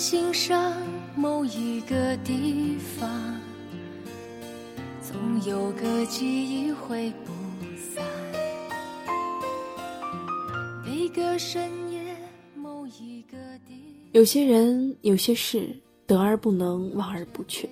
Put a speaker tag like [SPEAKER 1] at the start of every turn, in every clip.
[SPEAKER 1] 心上某一个地方，总有个记忆会不散。每个深夜，某一个地。
[SPEAKER 2] 有些人，有些事，得而不能，望而不却。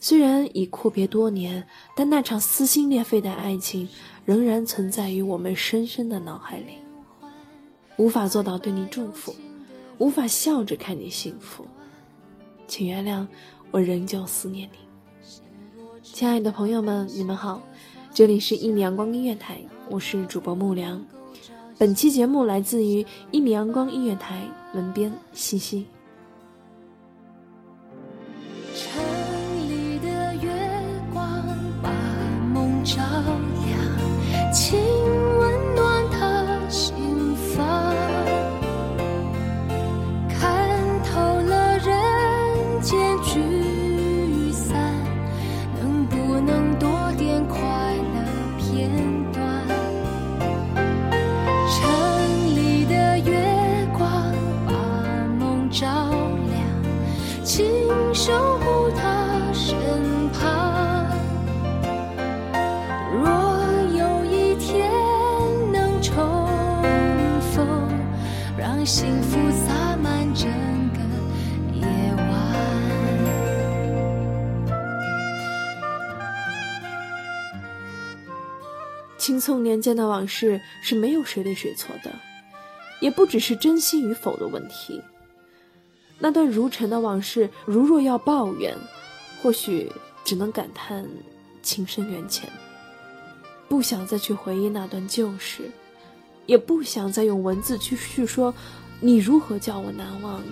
[SPEAKER 2] 虽然已阔别多年，但那场撕心裂肺的爱情仍然存在于我们深深的脑海里。无法做到对你祝福，无法笑着看你幸福，请原谅我仍旧思念你。亲爱的朋友们，你们好，这里是一米阳光音乐台，我是主播木良。本期节目来自于一米阳光音乐台，门边西西。青葱年间的往事是没有谁对谁错的，也不只是真心与否的问题。那段如尘的往事，如若要抱怨，或许只能感叹情深缘浅。不想再去回忆那段旧事，也不想再用文字去叙说你如何叫我难忘。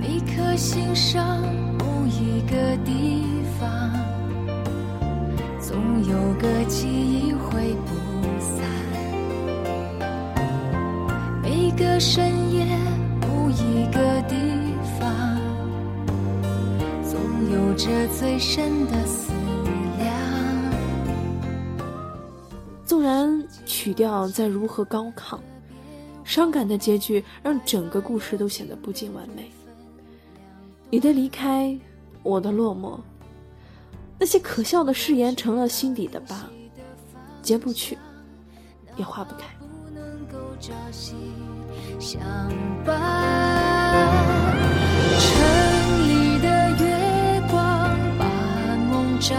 [SPEAKER 1] 每颗心上某一个地方，总有个记忆会不散。每个深夜，某一个地方，总有着最深的思量。
[SPEAKER 2] 纵然曲调再如何高亢，伤感的结局让整个故事都显得不尽完美。你的离开，我的落寞，那些可笑的誓言成了心底的疤，揭不去，也化不开。
[SPEAKER 1] 不能够朝夕相伴。城里的月光把梦照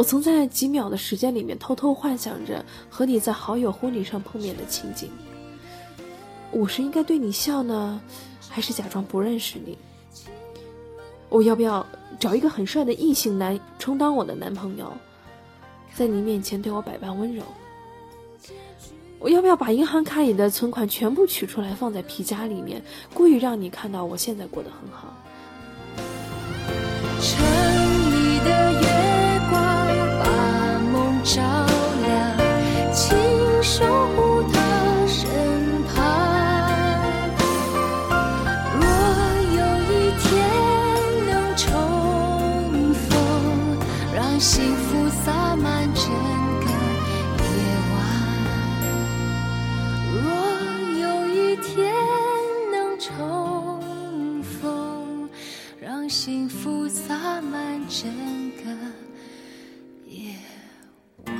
[SPEAKER 2] 我曾在几秒的时间里面偷偷幻想着和你在好友婚礼上碰面的情景。我是应该对你笑呢，还是假装不认识你？我要不要找一个很帅的异性男充当我的男朋友，在你面前对我百般温柔？我要不要把银行卡里的存款全部取出来放在皮夹里面，故意让你看到我现在过得很好？
[SPEAKER 1] 幸福洒满整个夜晚。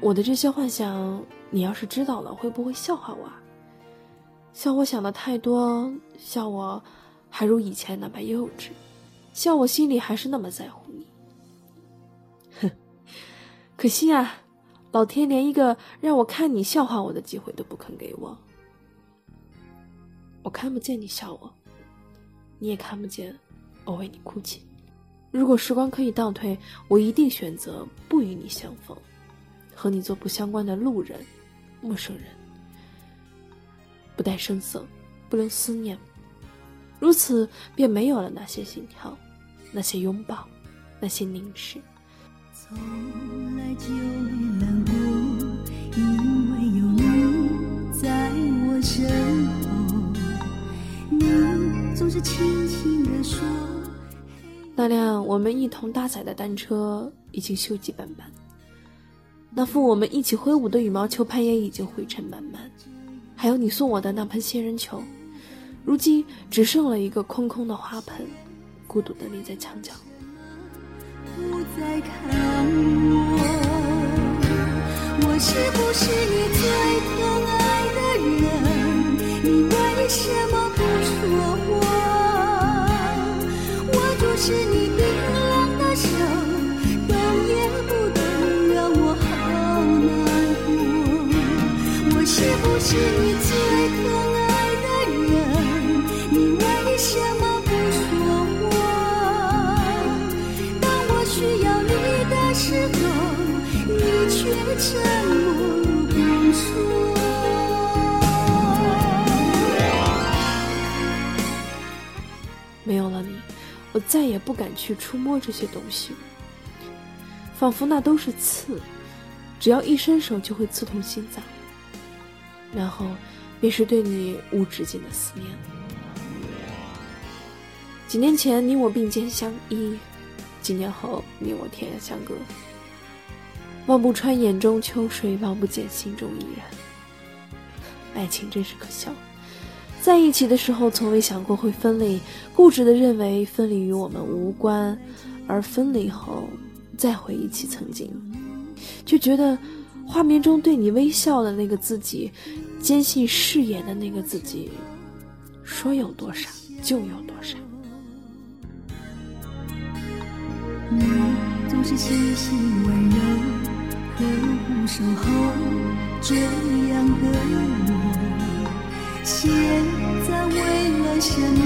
[SPEAKER 2] 我的这些幻想，你要是知道了，会不会笑话我啊？笑我想的太多，笑我还如以前那般幼稚，笑我心里还是那么在乎你。哼，可惜啊，老天连一个让我看你笑话我的机会都不肯给我。我看不见你笑我，你也看不见我为你哭泣。如果时光可以倒退，我一定选择不与你相逢。和你做不相关的路人、陌生人，不带声色，不留思念，如此便没有了那些心跳，那些拥抱，那些凝视。
[SPEAKER 3] 从来就没难过，因为有你在我身后，总是轻轻地说。
[SPEAKER 2] 那辆我们一同搭载的单车已经锈迹斑斑。那副我们一起挥舞的羽毛球拍也已经灰尘满满，还有你送我的那盆仙人球，如今只剩了一个空空的花盆，孤独的立在墙角。
[SPEAKER 3] 不再看我，我是不是你最疼爱的人？你为什么是你冰冷的手，动也不动，让我好难过。我是不是你最
[SPEAKER 2] 再也不敢去触摸这些东西，仿佛那都是刺，只要一伸手就会刺痛心脏。然后，便是对你无止境的思念。几年前你我并肩相依，几年后你我天涯相隔。望不穿眼中秋水，望不见心中伊人。爱情真是可笑，在一起的时候从未想过会分离，固执的认为分离与我们无关，而分离后再回忆起曾经，却觉得画面中对你微笑的那个自己，坚信誓言的那个自己，说有多傻就有多傻。
[SPEAKER 3] 你总是细心温柔，呵护守候，这样的我，现在为了什么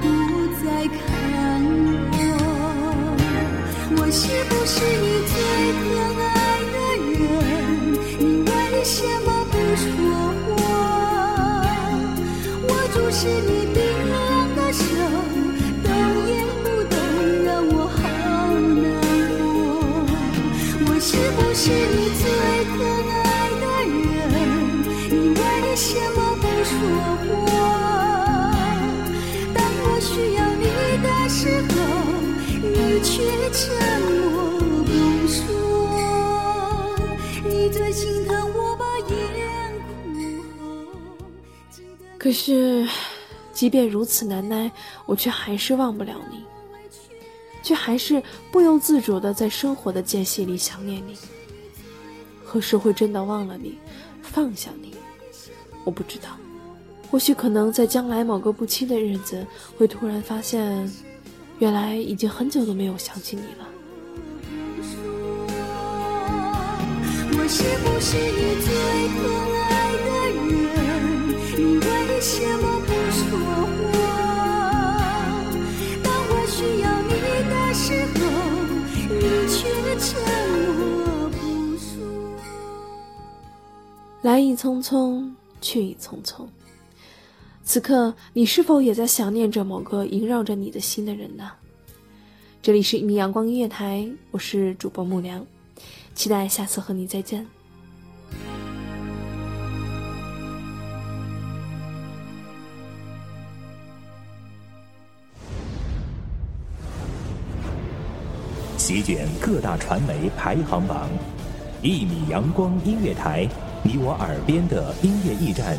[SPEAKER 3] 不再看我？我是不是你最疼爱的人？你为什么不说话？握住是你
[SPEAKER 2] 可是，即便如此难耐，我却还是忘不了你，却还是不由自主的在生活的间隙里想念你。何时会真的忘了你，放下你？我不知道。或许可能在将来某个不期的日子，会突然发现，原来已经很久都没有想起你了。
[SPEAKER 3] 我是不是你最疼爱的人？什么不说话？当我需要你的时候，你却沉默不说。
[SPEAKER 2] 来意匆匆，去意匆匆。此刻，你是否也在想念着某个萦绕着你的心的人呢？这里是一米阳光音乐台，我是主播木良，期待下次和你再见。
[SPEAKER 4] 席卷各大传媒排行榜，一米阳光音乐台，你我耳边的音乐驿站，